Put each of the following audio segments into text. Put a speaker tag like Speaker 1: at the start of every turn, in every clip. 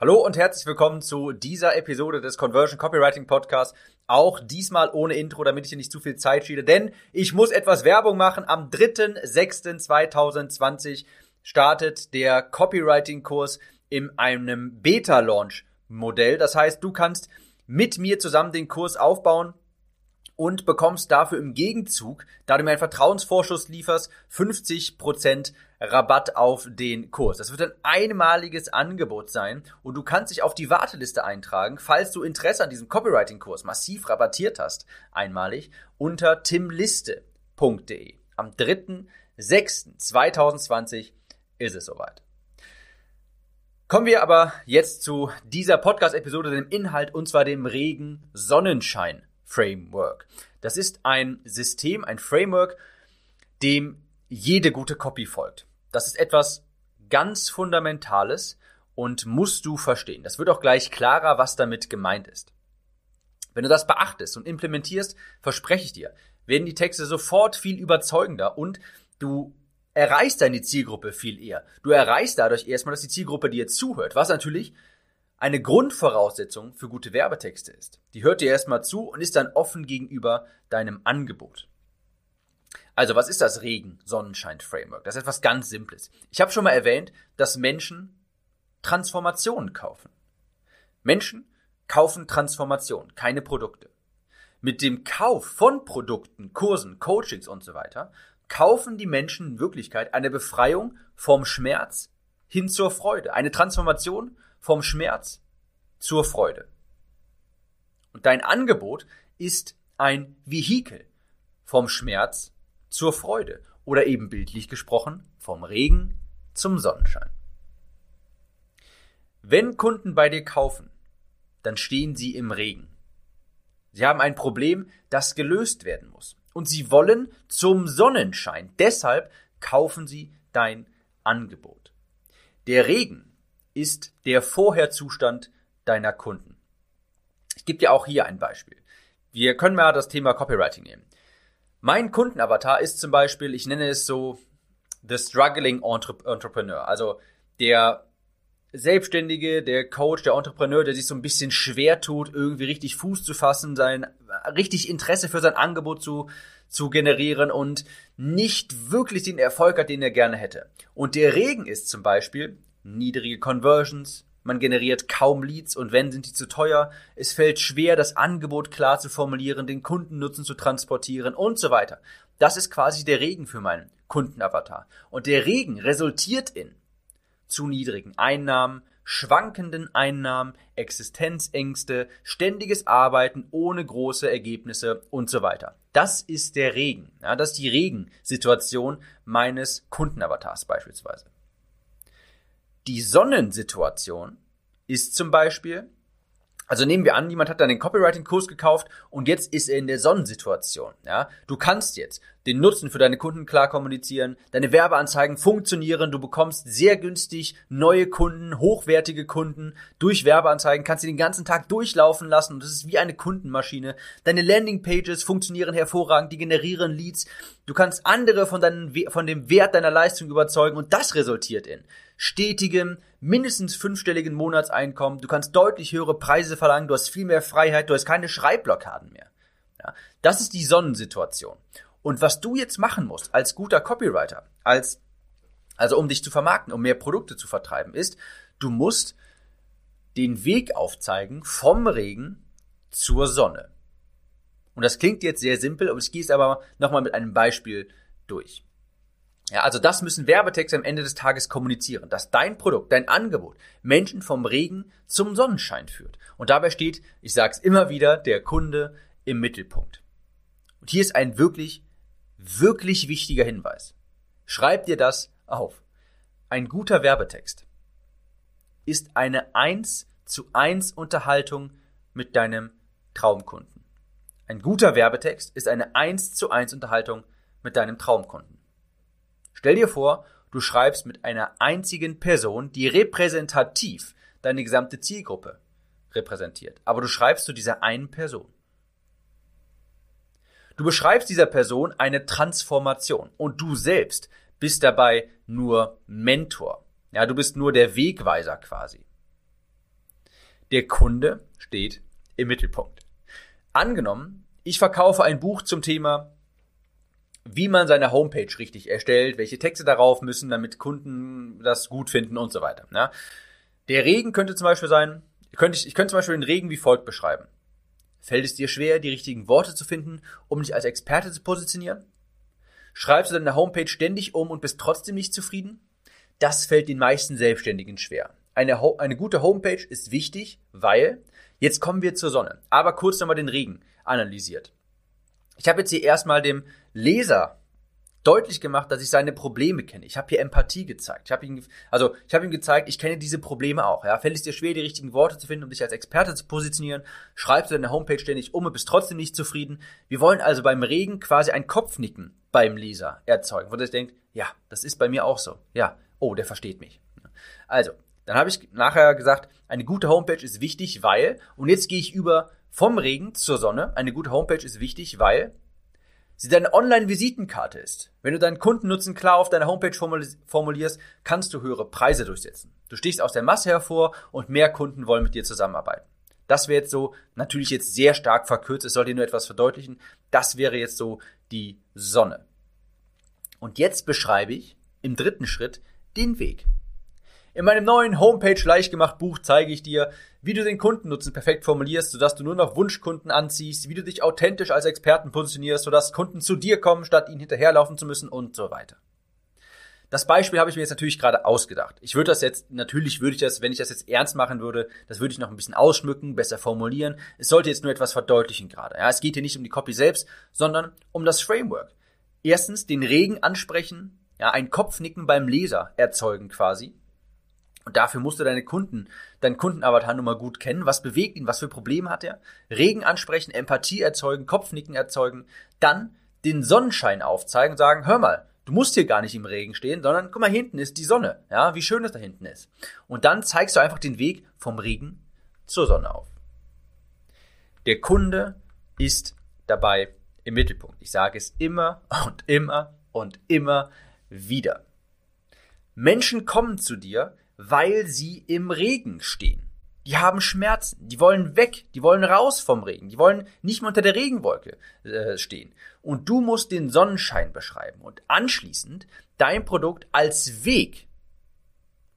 Speaker 1: Hallo und herzlich willkommen zu dieser Episode des Conversion Copywriting Podcasts. Auch diesmal ohne Intro, damit ich hier nicht zu viel Zeit schiede, denn ich muss etwas Werbung machen. Am 3.6.2020 startet der Copywriting-Kurs in einem Beta-Launch-Modell. Das heißt, du kannst mit mir zusammen den Kurs aufbauen und bekommst dafür im Gegenzug, da du mir einen Vertrauensvorschuss lieferst, 50% Rabatt auf den Kurs. Das wird ein einmaliges Angebot sein und du kannst dich auf die Warteliste eintragen, falls du Interesse an diesem Copywriting-Kurs massiv rabattiert hast, einmalig, unter timliste.de. Am 3.6.2020 ist es soweit. Kommen wir aber jetzt zu dieser Podcast-Episode, dem Inhalt, und zwar dem regen Sonnenschein Framework. Das ist ein System, ein Framework, dem jede gute Copy folgt. Das ist etwas ganz Fundamentales und musst du verstehen. Das wird auch gleich klarer, was damit gemeint ist. Wenn du das beachtest und implementierst, verspreche ich dir, werden die Texte sofort viel überzeugender und du erreichst deine Zielgruppe viel eher. Du erreichst dadurch erstmal, dass die Zielgruppe dir zuhört, was natürlich eine Grundvoraussetzung für gute Werbetexte ist. Die hört dir erstmal zu und ist dann offen gegenüber deinem Angebot. Also, was ist das Regen-Sonnenschein-Framework? Das ist etwas ganz Simples. Ich habe schon mal erwähnt, dass Menschen Transformationen kaufen. Menschen kaufen Transformationen, keine Produkte. Mit dem Kauf von Produkten, Kursen, Coachings und so weiter kaufen die Menschen in Wirklichkeit eine Befreiung vom Schmerz hin zur Freude, eine Transformation vom Schmerz zur Freude. Und dein Angebot ist ein Vehikel vom Schmerz zur Freude oder eben bildlich gesprochen vom Regen zum Sonnenschein. Wenn Kunden bei dir kaufen, dann stehen sie im Regen. Sie haben ein Problem, das gelöst werden muss. Und sie wollen zum Sonnenschein. Deshalb kaufen sie dein Angebot. Der Regen ist der Vorherzustand deiner Kunden. Ich gebe dir auch hier ein Beispiel. Wir können mal das Thema Copywriting nehmen. Mein Kundenavatar ist zum Beispiel, ich nenne es so, the struggling entrepreneur. Also der Selbstständige, der Coach, der Entrepreneur, der sich so ein bisschen schwer tut, irgendwie richtig Fuß zu fassen, sein richtig Interesse für sein Angebot zu, zu generieren und nicht wirklich den Erfolg hat, den er gerne hätte. Und der Regen ist zum Beispiel niedrige Conversions, man generiert kaum Leads und wenn, sind die zu teuer. Es fällt schwer, das Angebot klar zu formulieren, den Kundennutzen zu transportieren und so weiter. Das ist quasi der Regen für meinen Kundenavatar. Und der Regen resultiert in zu niedrigen Einnahmen, schwankenden Einnahmen, Existenzängste, ständiges Arbeiten ohne große Ergebnisse und so weiter. Das ist der Regen. Ja, das ist die Regensituation meines Kundenavatars beispielsweise. Die Sonnensituation ist zum Beispiel, also nehmen wir an, jemand hat dann den Copywriting-Kurs gekauft und jetzt ist er in der Sonnensituation. Ja? Du kannst jetzt den Nutzen für deine Kunden klar kommunizieren, deine Werbeanzeigen funktionieren, du bekommst sehr günstig neue Kunden, hochwertige Kunden durch Werbeanzeigen, kannst sie den ganzen Tag durchlaufen lassen und das ist wie eine Kundenmaschine. Deine Landingpages funktionieren hervorragend, die generieren Leads. Du kannst andere von, deinen, von dem Wert deiner Leistung überzeugen und das resultiert in stetigem, mindestens fünfstelligen Monatseinkommen. Du kannst deutlich höhere Preise verlangen, du hast viel mehr Freiheit, du hast keine Schreibblockaden mehr. Ja, das ist die Sonnensituation. Und was du jetzt machen musst als guter Copywriter, als, also um dich zu vermarkten, um mehr Produkte zu vertreiben, ist, du musst den Weg aufzeigen vom Regen zur Sonne. Und das klingt jetzt sehr simpel, aber ich gehe es aber nochmal mit einem Beispiel durch. Ja, also das müssen Werbetexte am Ende des Tages kommunizieren, dass dein Produkt, dein Angebot Menschen vom Regen zum Sonnenschein führt. Und dabei steht, ich sage es immer wieder, der Kunde im Mittelpunkt. Und hier ist ein wirklich wirklich wichtiger Hinweis. Schreib dir das auf. Ein guter Werbetext ist eine 1 zu 1 Unterhaltung mit deinem Traumkunden. Ein guter Werbetext ist eine 1 zu 1 Unterhaltung mit deinem Traumkunden. Stell dir vor, du schreibst mit einer einzigen Person, die repräsentativ deine gesamte Zielgruppe repräsentiert. Aber du schreibst zu dieser einen Person. Du beschreibst dieser Person eine Transformation und du selbst bist dabei nur Mentor. Ja, du bist nur der Wegweiser quasi. Der Kunde steht im Mittelpunkt. Angenommen, ich verkaufe ein Buch zum Thema, wie man seine Homepage richtig erstellt, welche Texte darauf müssen, damit Kunden das gut finden und so weiter. Ja. Der Regen könnte zum Beispiel sein, könnte ich, ich könnte zum Beispiel den Regen wie folgt beschreiben. Fällt es dir schwer, die richtigen Worte zu finden, um dich als Experte zu positionieren? Schreibst du deine Homepage ständig um und bist trotzdem nicht zufrieden? Das fällt den meisten Selbstständigen schwer. Eine, eine gute Homepage ist wichtig, weil, jetzt kommen wir zur Sonne, aber kurz nochmal den Regen analysiert. Ich habe jetzt hier erstmal dem Leser deutlich gemacht, dass ich seine Probleme kenne. Ich habe hier Empathie gezeigt. Ich habe ihm, also ich habe ihm gezeigt, ich kenne diese Probleme auch. Ja, fällt es dir schwer, die richtigen Worte zu finden, um dich als Experte zu positionieren? Schreibst du deine Homepage ständig um und bist trotzdem nicht zufrieden? Wir wollen also beim Regen quasi ein Kopfnicken beim Leser erzeugen, wo der denkt, ja, das ist bei mir auch so. Ja, oh, der versteht mich. Also, dann habe ich nachher gesagt, eine gute Homepage ist wichtig, weil, und jetzt gehe ich über vom Regen zur Sonne. Eine gute Homepage ist wichtig, weil sie deine Online-Visitenkarte ist. Wenn du deinen Kundennutzen klar auf deiner Homepage formulierst, kannst du höhere Preise durchsetzen. Du stichst aus der Masse hervor und mehr Kunden wollen mit dir zusammenarbeiten. Das wäre jetzt so, natürlich jetzt sehr stark verkürzt, es soll dir nur etwas verdeutlichen. Das wäre jetzt so die Sonne. Und jetzt beschreibe ich im dritten Schritt den Weg. In meinem neuen Homepage leicht gemacht Buch zeige ich dir, wie du den Kundennutzen perfekt formulierst, sodass du nur noch Wunschkunden anziehst, wie du dich authentisch als Experten positionierst, sodass Kunden zu dir kommen, statt ihnen hinterherlaufen zu müssen und so weiter. Das Beispiel habe ich mir jetzt natürlich gerade ausgedacht. Ich würde das jetzt, natürlich würde ich das, wenn ich das jetzt ernst machen würde, das würde ich noch ein bisschen ausschmücken, besser formulieren. Es sollte jetzt nur etwas verdeutlichen gerade. Ja, es geht hier nicht um die Copy selbst, sondern um das Framework. Erstens den Regen ansprechen, ja, ein Kopfnicken beim Leser erzeugen quasi. Und dafür musst du deine Kunden, deinen Kundenavatar nun mal gut kennen. Was bewegt ihn? Was für Probleme hat er? Regen ansprechen, Empathie erzeugen, Kopfnicken erzeugen. Dann den Sonnenschein aufzeigen und sagen, hör mal, du musst hier gar nicht im Regen stehen, sondern guck mal, hinten ist die Sonne. Ja, wie schön es da hinten ist. Und dann zeigst du einfach den Weg vom Regen zur Sonne auf. Der Kunde ist dabei im Mittelpunkt. Ich sage es immer und immer und immer wieder. Menschen kommen zu dir, weil sie im Regen stehen. Die haben Schmerzen, die wollen weg, die wollen raus vom Regen, die wollen nicht mehr unter der Regenwolke äh, stehen. Und du musst den Sonnenschein beschreiben und anschließend dein Produkt als Weg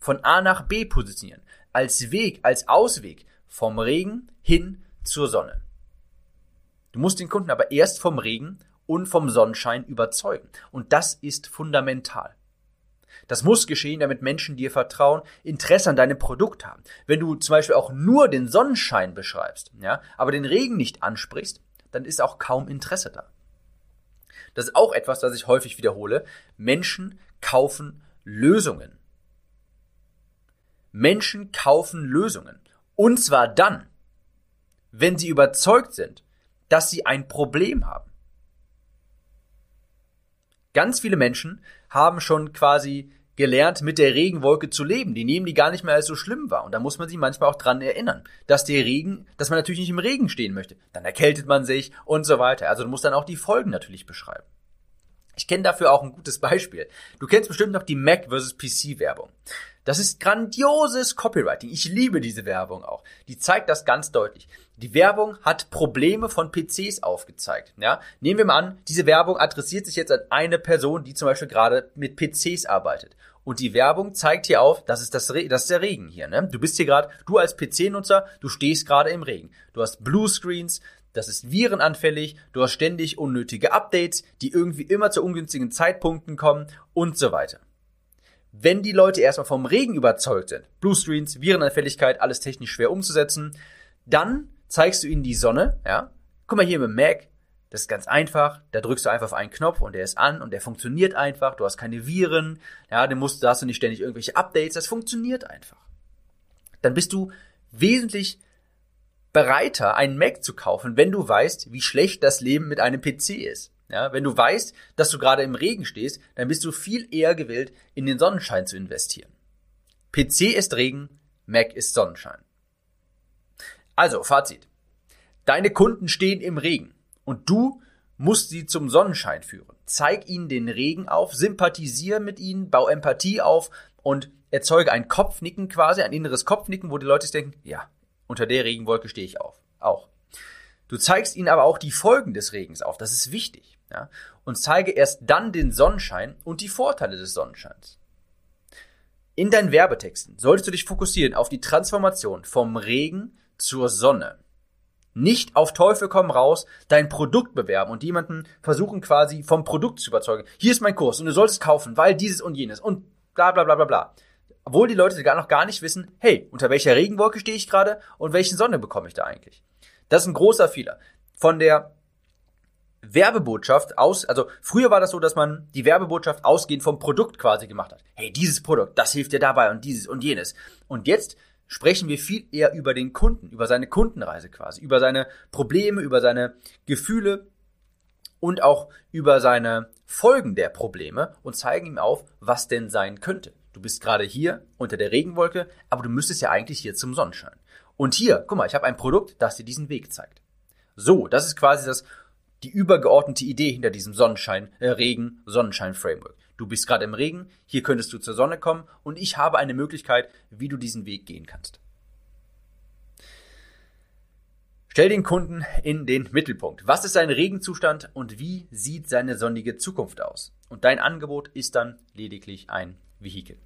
Speaker 1: von A nach B positionieren, als Weg, als Ausweg vom Regen hin zur Sonne. Du musst den Kunden aber erst vom Regen und vom Sonnenschein überzeugen. Und das ist fundamental. Das muss geschehen, damit Menschen dir vertrauen, Interesse an deinem Produkt haben. Wenn du zum Beispiel auch nur den Sonnenschein beschreibst, ja, aber den Regen nicht ansprichst, dann ist auch kaum Interesse da. Das ist auch etwas, das ich häufig wiederhole. Menschen kaufen Lösungen. Menschen kaufen Lösungen. Und zwar dann, wenn sie überzeugt sind, dass sie ein Problem haben. Ganz viele Menschen haben schon quasi gelernt, mit der Regenwolke zu leben. Die nehmen die gar nicht mehr als so schlimm wahr. Und da muss man sich manchmal auch dran erinnern, dass der Regen, dass man natürlich nicht im Regen stehen möchte. Dann erkältet man sich und so weiter. Also du musst dann auch die Folgen natürlich beschreiben. Ich kenne dafür auch ein gutes Beispiel. Du kennst bestimmt noch die Mac vs. PC Werbung. Das ist grandioses Copywriting. Ich liebe diese Werbung auch. Die zeigt das ganz deutlich. Die Werbung hat Probleme von PCs aufgezeigt. Ja? Nehmen wir mal an, diese Werbung adressiert sich jetzt an eine Person, die zum Beispiel gerade mit PCs arbeitet. Und die Werbung zeigt hier auf, das ist, das, Re das ist der Regen hier. Ne? Du bist hier gerade, du als PC-Nutzer, du stehst gerade im Regen. Du hast Bluescreens, das ist virenanfällig, du hast ständig unnötige Updates, die irgendwie immer zu ungünstigen Zeitpunkten kommen und so weiter wenn die Leute erstmal vom Regen überzeugt sind, Bluescreens, Virenanfälligkeit, alles technisch schwer umzusetzen, dann zeigst du ihnen die Sonne, ja. Guck mal hier mit Mac, das ist ganz einfach, da drückst du einfach auf einen Knopf und der ist an und der funktioniert einfach, du hast keine Viren, ja, du musst, da hast du nicht ständig irgendwelche Updates, das funktioniert einfach. Dann bist du wesentlich bereiter, einen Mac zu kaufen, wenn du weißt, wie schlecht das Leben mit einem PC ist. Ja, wenn du weißt, dass du gerade im Regen stehst, dann bist du viel eher gewillt, in den Sonnenschein zu investieren. PC ist Regen, Mac ist Sonnenschein. Also, Fazit. Deine Kunden stehen im Regen und du musst sie zum Sonnenschein führen. Zeig ihnen den Regen auf, sympathisiere mit ihnen, bau Empathie auf und erzeuge ein Kopfnicken quasi, ein inneres Kopfnicken, wo die Leute denken, ja, unter der Regenwolke stehe ich auf, auch. Du zeigst ihnen aber auch die Folgen des Regens auf, das ist wichtig, ja, und zeige erst dann den Sonnenschein und die Vorteile des Sonnenscheins. In deinen Werbetexten solltest du dich fokussieren auf die Transformation vom Regen zur Sonne. Nicht auf Teufel komm raus dein Produkt bewerben und jemanden versuchen quasi vom Produkt zu überzeugen. Hier ist mein Kurs und du solltest kaufen, weil dieses und jenes und bla bla bla bla bla. Obwohl die Leute gar noch gar nicht wissen, hey, unter welcher Regenwolke stehe ich gerade und welche Sonne bekomme ich da eigentlich. Das ist ein großer Fehler. Von der Werbebotschaft aus, also früher war das so, dass man die Werbebotschaft ausgehend vom Produkt quasi gemacht hat. Hey, dieses Produkt, das hilft dir dabei und dieses und jenes. Und jetzt sprechen wir viel eher über den Kunden, über seine Kundenreise quasi, über seine Probleme, über seine Gefühle und auch über seine Folgen der Probleme und zeigen ihm auf, was denn sein könnte. Du bist gerade hier unter der Regenwolke, aber du müsstest ja eigentlich hier zum Sonnenschein. Und hier, guck mal, ich habe ein Produkt, das dir diesen Weg zeigt. So, das ist quasi das die übergeordnete Idee hinter diesem Sonnenschein, äh, Regen, Sonnenschein-Framework. Du bist gerade im Regen, hier könntest du zur Sonne kommen und ich habe eine Möglichkeit, wie du diesen Weg gehen kannst. Stell den Kunden in den Mittelpunkt. Was ist sein Regenzustand und wie sieht seine sonnige Zukunft aus? Und dein Angebot ist dann lediglich ein Vehikel.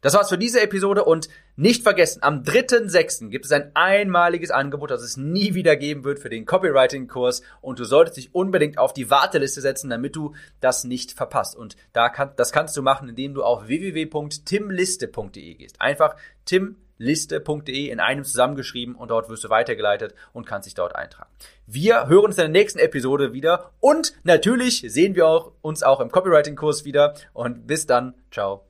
Speaker 1: Das war's für diese Episode und nicht vergessen, am 3.6. gibt es ein einmaliges Angebot, das es nie wieder geben wird für den Copywriting-Kurs und du solltest dich unbedingt auf die Warteliste setzen, damit du das nicht verpasst. Und da kann, das kannst du machen, indem du auf www.timliste.de gehst. Einfach timliste.de in einem zusammengeschrieben und dort wirst du weitergeleitet und kannst dich dort eintragen. Wir hören uns in der nächsten Episode wieder und natürlich sehen wir auch, uns auch im Copywriting-Kurs wieder und bis dann. Ciao.